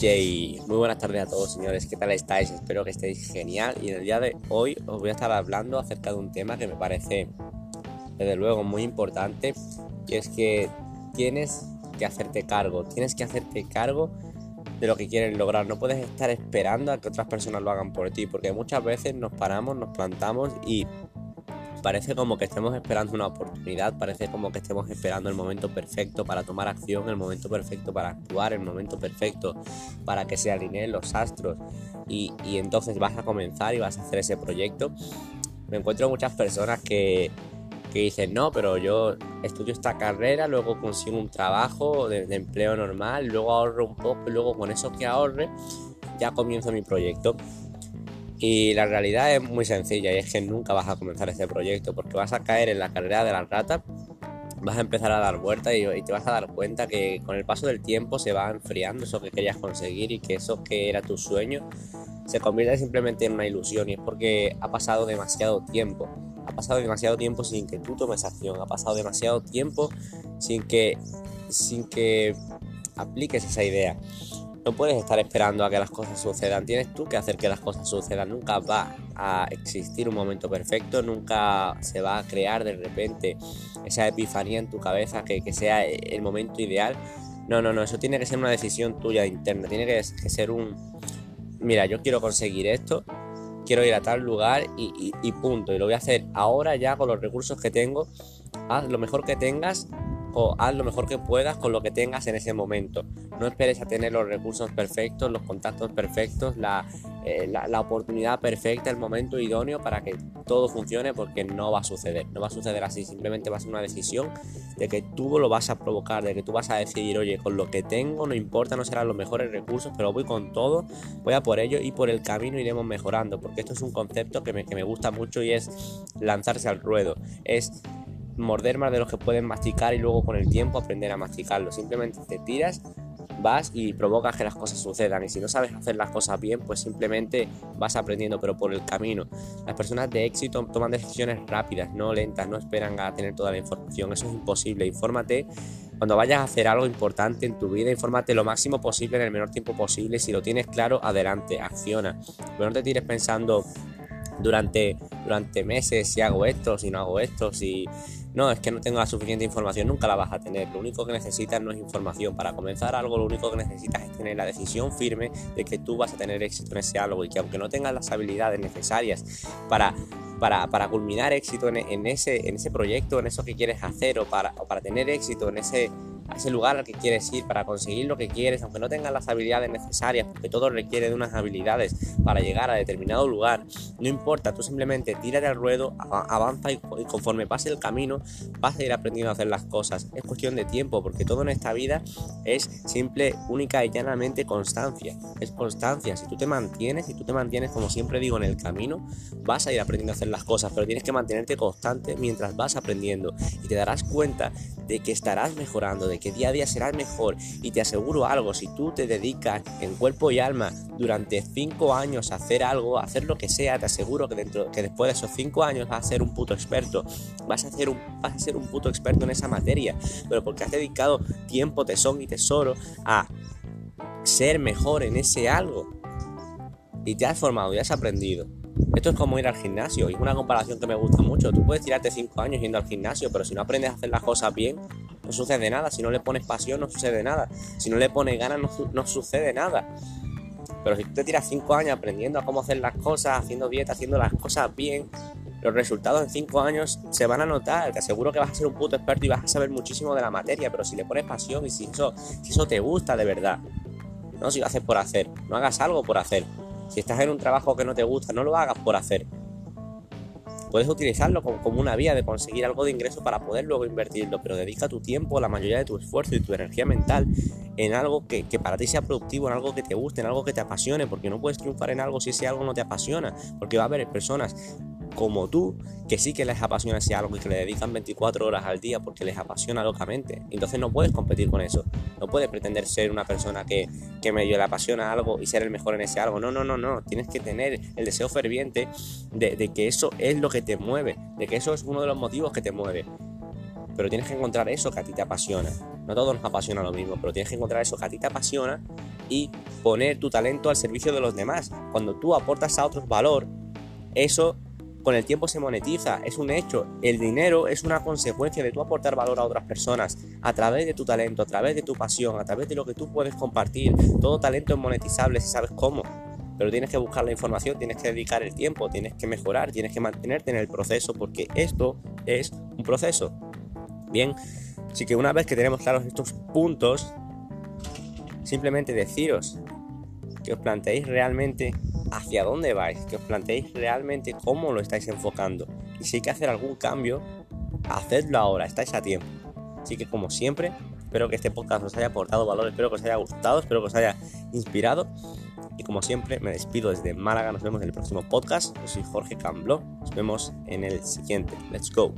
Jay, muy buenas tardes a todos señores, ¿qué tal estáis? Espero que estéis genial. Y en el día de hoy os voy a estar hablando acerca de un tema que me parece desde luego muy importante y es que tienes que hacerte cargo, tienes que hacerte cargo de lo que quieres lograr, no puedes estar esperando a que otras personas lo hagan por ti porque muchas veces nos paramos, nos plantamos y parece como que estemos esperando una oportunidad, parece como que estemos esperando el momento perfecto para tomar acción, el momento perfecto para actuar, el momento perfecto para que se alineen los astros y, entonces vas a comenzar y vas a hacer ese proyecto. Me encuentro muchas personas que, dicen, no, pero yo estudio esta carrera, luego consigo un trabajo de, de empleo normal, luego ahorro un poco y luego con eso que ahorre ya comienzo mi proyecto. Y la realidad es muy sencilla y es que nunca vas a comenzar este proyecto porque vas a caer en la carrera de las ratas, vas a empezar a dar vueltas y, te vas a dar cuenta que con el paso del tiempo se va enfriando eso que querías conseguir y que eso que era tu sueño se convierte simplemente en una ilusión y es porque ha pasado demasiado tiempo. Ha pasado demasiado tiempo sin que tú tomes acción, ha pasado demasiado tiempo sin que, sin que apliques esa idea. No puedes estar esperando a que las cosas sucedan, tienes tú que hacer que las cosas sucedan. Nunca va a existir un momento perfecto, nunca se va a crear de repente esa epifanía en tu cabeza que, sea el momento ideal. No, no, no, eso tiene que ser una decisión tuya interna, tiene que, ser un, mira, yo quiero conseguir esto, quiero ir a tal lugar y, y punto. Y lo voy a hacer ahora ya con los recursos que tengo. Haz lo mejor que tengas o haz lo mejor que puedas con lo que tengas en ese momento. No esperes a tener los recursos perfectos, los contactos perfectos, eh, la, la, oportunidad perfecta, el momento idóneo para que todo funcione porque no va a suceder. No va a suceder así, simplemente va a ser una decisión de que tú lo vas a provocar, de que tú vas a decidir, oye, con lo que tengo, no importa, no serán los mejores recursos, pero voy con todo, voy a por ello y por el camino iremos mejorando, porque esto es un concepto que me, que me gusta mucho y es lanzarse al ruedo. Es morder más de los que pueden masticar y luego con el tiempo aprender a masticarlo. Simplemente te tiras, vas y provocas que las cosas sucedan. Y si no sabes hacer las cosas bien, pues simplemente vas aprendiendo, pero por el camino. Las personas de éxito toman decisiones rápidas, no lentas, no esperan a tener toda la información. Eso es imposible. Infórmate. Cuando vayas a hacer algo importante en tu vida, infórmate lo máximo posible en el menor tiempo posible. Si lo tienes claro, adelante, acciona. Pero no te tires pensando durante, durante meses si hago esto, si no hago esto, si no, es que no tengo la suficiente información, nunca la vas a tener. Lo único que necesitas no es información. Para comenzar algo, lo único que necesitas es tener la decisión firme de que tú vas a tener éxito en ese algo y que aunque no tengas las habilidades necesarias para, para, para culminar éxito en, ese, en ese proyecto, en eso que quieres hacer o para, o para tener éxito en ese a ese lugar al que quieres ir para conseguir lo que quieres, aunque no tengas las habilidades necesarias, porque todo requiere de unas habilidades para llegar a determinado lugar, no importa, tú simplemente tírate al ruedo, avanza y, conforme pase el camino vas a ir aprendiendo a hacer las cosas. Es cuestión de tiempo, porque todo en esta vida es simple, única y llanamente constancia. Es constancia. Si tú te mantienes, si tú te mantienes, como siempre digo, en el camino, vas a ir aprendiendo a hacer las cosas, pero tienes que mantenerte constante mientras vas aprendiendo y te darás cuenta de que estarás mejorando, de que día a día serás mejor. Y te aseguro algo, si tú te dedicas en cuerpo y alma durante 5 años a hacer algo, a hacer lo que sea, te aseguro que, dentro, que después de esos 5 años vas a ser un puto experto. Vas a, hacer un, vas a ser un puto experto en esa materia. Pero porque has dedicado tiempo, tesón y tesoro a ser mejor en ese algo. Y te has formado y has aprendido. Esto es como ir al gimnasio y es una comparación que me gusta mucho. Tú puedes tirarte 5 años yendo al gimnasio, pero si no aprendes a hacer las cosas bien, no sucede nada. Si no le pones pasión, no sucede nada. Si no le pones ganas, no, sucede nada. Pero si tú te tiras 5 años aprendiendo a cómo hacer las cosas, haciendo dieta, haciendo las cosas bien, los resultados en 5 años se van a notar. Te aseguro que vas a ser un puto experto y vas a saber muchísimo de la materia. Pero si le pones pasión y si eso, si eso te gusta de verdad, no si lo haces por hacer, no hagas algo por hacer. Si estás en un trabajo que no te gusta, no lo hagas por hacer. Puedes utilizarlo como, una vía de conseguir algo de ingreso para poder luego invertirlo, pero dedica tu tiempo, la mayoría de tu esfuerzo y tu energía mental en algo que, que, para ti sea productivo, en algo que te guste, en algo que te apasione, porque no puedes triunfar en algo si ese algo no te apasiona, porque va a haber personas como tú, que sí que les apasiona ese algo y que le dedican 24 horas al día porque les apasiona locamente. Entonces no puedes competir con eso. No puedes pretender ser una persona que, que medio le apasiona algo y ser el mejor en ese algo. No, no, no, no. Tienes que tener el deseo ferviente de, que eso es lo que te mueve, de que eso es uno de los motivos que te mueve. Pero tienes que encontrar eso que a ti te apasiona. No todos nos apasiona lo mismo, pero tienes que encontrar eso que a ti te apasiona y poner tu talento al servicio de los demás. Cuando tú aportas a otros valor, eso con el tiempo se monetiza, es un hecho. El dinero es una consecuencia de tú aportar valor a otras personas a través de tu talento, a través de tu pasión, a través de lo que tú puedes compartir. Todo talento es monetizable si sabes cómo. Pero tienes que buscar la información, tienes que dedicar el tiempo, tienes que mejorar, tienes que mantenerte en el proceso porque esto es un proceso. Bien, así que una vez que tenemos claros estos puntos, simplemente deciros que os planteéis realmente hacia dónde vais, que os planteéis realmente cómo lo estáis enfocando. Y si hay que hacer algún cambio, hacedlo ahora, estáis a tiempo. Así que como siempre, espero que este podcast os haya aportado valor, espero que os haya gustado, espero que os haya inspirado. Y como siempre, me despido desde Málaga, nos vemos en el próximo podcast. Yo soy Jorge Cambló, nos vemos en el siguiente. Let's go.